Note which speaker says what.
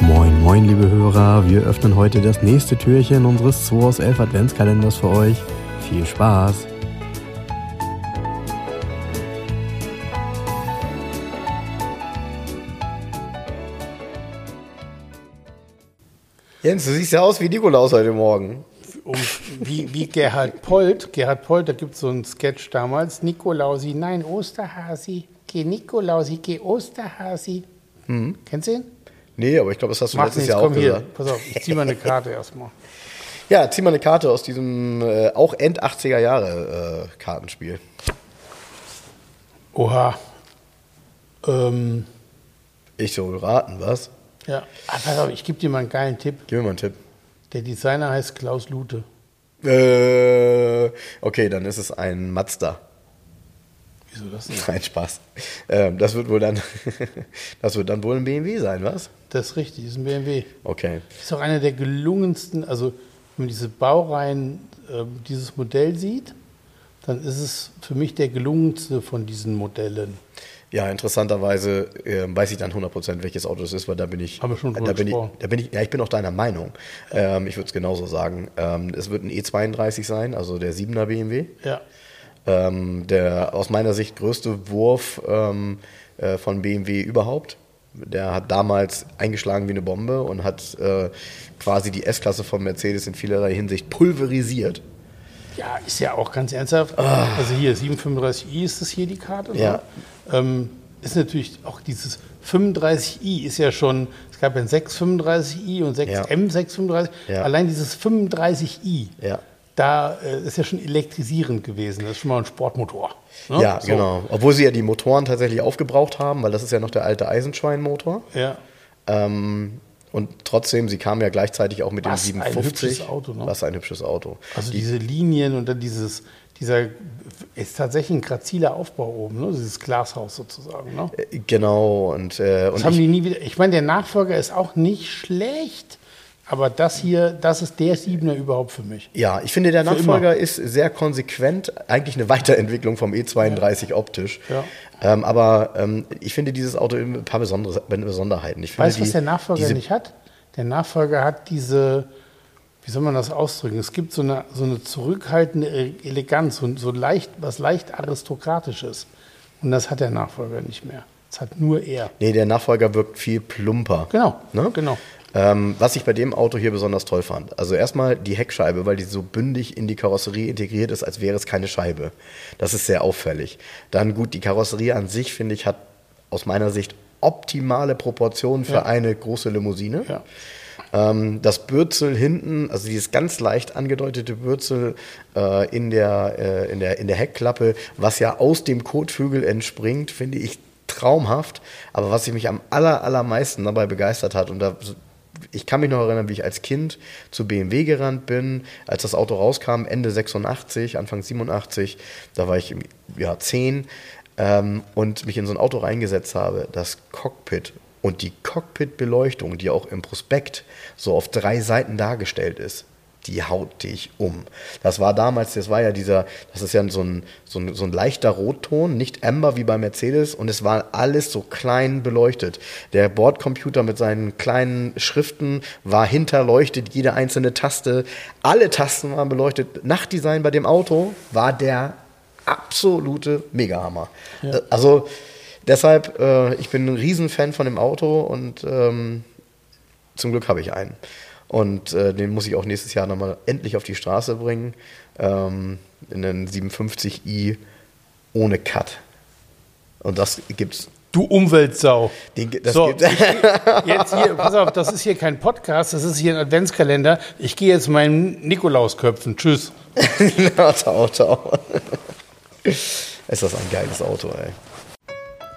Speaker 1: Moin, moin, liebe Hörer. Wir öffnen heute das nächste Türchen unseres 2 aus 11 Adventskalenders für euch. Viel Spaß!
Speaker 2: Jens, du siehst ja aus wie Nikolaus heute Morgen.
Speaker 3: Um, wie, wie Gerhard Polt. Gerhard Polt, da gibt es so einen Sketch damals. Nikolausi, nein, Osterhasi. Geh Nikolausi, geh Osterhasi.
Speaker 2: Mhm.
Speaker 3: Kennst du ihn?
Speaker 2: Nee, aber ich glaube, das hast du
Speaker 3: Mach
Speaker 2: letztes
Speaker 3: nichts,
Speaker 2: Jahr auch
Speaker 3: komm hier.
Speaker 2: gesagt.
Speaker 3: Pass auf, ich zieh mal eine Karte erstmal.
Speaker 2: Ja, zieh mal eine Karte aus diesem äh, auch End 80er Jahre äh, Kartenspiel.
Speaker 3: Oha. Ähm,
Speaker 2: Ich soll raten, was?
Speaker 3: ja. Ah, pass auf, ich gebe dir mal einen geilen Tipp.
Speaker 2: Gib mir mal einen Tipp.
Speaker 3: Der Designer heißt Klaus Lute.
Speaker 2: Äh, okay, dann ist es ein Mazda.
Speaker 3: Wieso das denn?
Speaker 2: Nein, Spaß. Ähm, das wird wohl dann, das wird dann wohl ein BMW sein, was?
Speaker 3: Das ist richtig, ist ein BMW.
Speaker 2: Okay.
Speaker 3: Ist auch einer der gelungensten, also wenn man diese Baureihen, äh, dieses Modell sieht, dann ist es für mich der gelungenste von diesen Modellen.
Speaker 2: Ja, interessanterweise ähm, weiß ich dann 100% welches Auto es ist, weil da bin ich.
Speaker 3: Haben wir schon drüber
Speaker 2: da bin ich, da bin ich, ja, ich bin auch deiner Meinung. Ähm, ich würde es genauso sagen. Ähm, es wird ein E32 sein, also der 7er BMW.
Speaker 3: Ja.
Speaker 2: Ähm, der aus meiner Sicht größte Wurf ähm, äh, von BMW überhaupt. Der hat damals eingeschlagen wie eine Bombe und hat äh, quasi die S-Klasse von Mercedes in vielerlei Hinsicht pulverisiert.
Speaker 3: Ja, ist ja auch ganz ernsthaft. Also hier 735i ist das hier die Karte.
Speaker 2: Ja.
Speaker 3: Ähm, ist natürlich auch dieses 35i ist ja schon, es gab ja ein 635i und 6M635.
Speaker 2: Ja.
Speaker 3: Allein dieses 35i,
Speaker 2: Ja.
Speaker 3: da äh, ist ja schon elektrisierend gewesen. Das ist schon mal ein Sportmotor. ne?
Speaker 2: Ja,
Speaker 3: So.
Speaker 2: genau. Obwohl sie ja die Motoren tatsächlich aufgebraucht haben, weil das ist ja noch der alte Eisenschwein-Motor.
Speaker 3: Ja.
Speaker 2: Ähm, und trotzdem, sie kamen ja gleichzeitig auch mit
Speaker 3: Was
Speaker 2: dem
Speaker 3: ein
Speaker 2: 750.
Speaker 3: hübsches Auto, ne?
Speaker 2: Was ein hübsches Auto.
Speaker 3: Also diese Linien und dann dieses, dieser ist tatsächlich ein graziler Aufbau oben, ne? dieses Glashaus sozusagen. Ne?
Speaker 2: Äh, Genau, und, äh,
Speaker 3: Das
Speaker 2: und
Speaker 3: haben
Speaker 2: ich,
Speaker 3: die nie wieder. Ich meine, der Nachfolger ist auch nicht schlecht, aber das hier, das ist der Siebener überhaupt für mich.
Speaker 2: ja, ich finde, der Nachfolger ist sehr konsequent, eigentlich eine Weiterentwicklung vom E32 optisch.
Speaker 3: Ja.
Speaker 2: Ähm, aber ähm, ich finde dieses Auto ein paar besondere, Besonderheiten. Ich finde
Speaker 3: Weißt du, was der Nachfolger nicht hat? Der Nachfolger hat diese, wie soll man das ausdrücken? Es gibt so eine, so eine zurückhaltende E- Eleganz, so, so leicht, was leicht aristokratisches. Und das hat der Nachfolger nicht mehr. Das hat nur er.
Speaker 2: Nee, der Nachfolger wirkt viel plumper.
Speaker 3: Genau,
Speaker 2: Ne?
Speaker 3: genau.
Speaker 2: Ähm, was ich bei dem Auto hier besonders toll fand. Also erstmal die Heckscheibe, weil die so bündig in die Karosserie integriert ist, als wäre es keine Scheibe. Das ist sehr auffällig. Dann gut, die Karosserie an sich, finde ich, hat aus meiner Sicht optimale Proportionen für
Speaker 3: Ja.
Speaker 2: eine große Limousine.
Speaker 3: Ja.
Speaker 2: Ähm, das Bürzel hinten, also dieses ganz leicht angedeutete Bürzel äh, in, der, äh, in, der, in der Heckklappe, was ja aus dem Kotflügel entspringt, finde ich traumhaft. Aber was ich mich am aller, allermeisten dabei begeistert hat, und da, ich kann mich noch erinnern, wie ich als Kind zu BMW gerannt bin, als das Auto rauskam, Ende 86, Anfang 87, da war ich ja, 10 ähm, und mich in so ein Auto reingesetzt habe, das Cockpit. Und die Cockpit-Beleuchtung, die auch im Prospekt so auf drei Seiten dargestellt ist, die haut dich um. Das war damals, das war ja dieser, das ist ja so ein, so ein, so ein leichter Rotton, nicht Amber wie bei Mercedes und es war alles so klein beleuchtet. Der Bordcomputer mit seinen kleinen Schriften war hinterleuchtet, jede einzelne Taste, alle Tasten waren beleuchtet. Nachtdesign bei dem Auto war der absolute Megahammer. Äh, Also deshalb, äh, ich bin ein Riesenfan von dem Auto und ähm, zum Glück habe ich einen. Und äh, den muss ich auch nächstes Jahr nochmal endlich auf die Straße bringen. Ähm, in einen 750i ohne Cut. Und das gibt's.
Speaker 3: Du Umweltsau.
Speaker 2: Den,
Speaker 3: so,
Speaker 2: gibt's.
Speaker 3: ich, jetzt hier, pass auf, das ist hier kein Podcast, das ist hier ein Adventskalender. Ich gehe jetzt meinen Nikolaus köpfen. Tschüss.
Speaker 2: das Auto. Ist das ein geiles Auto, ey.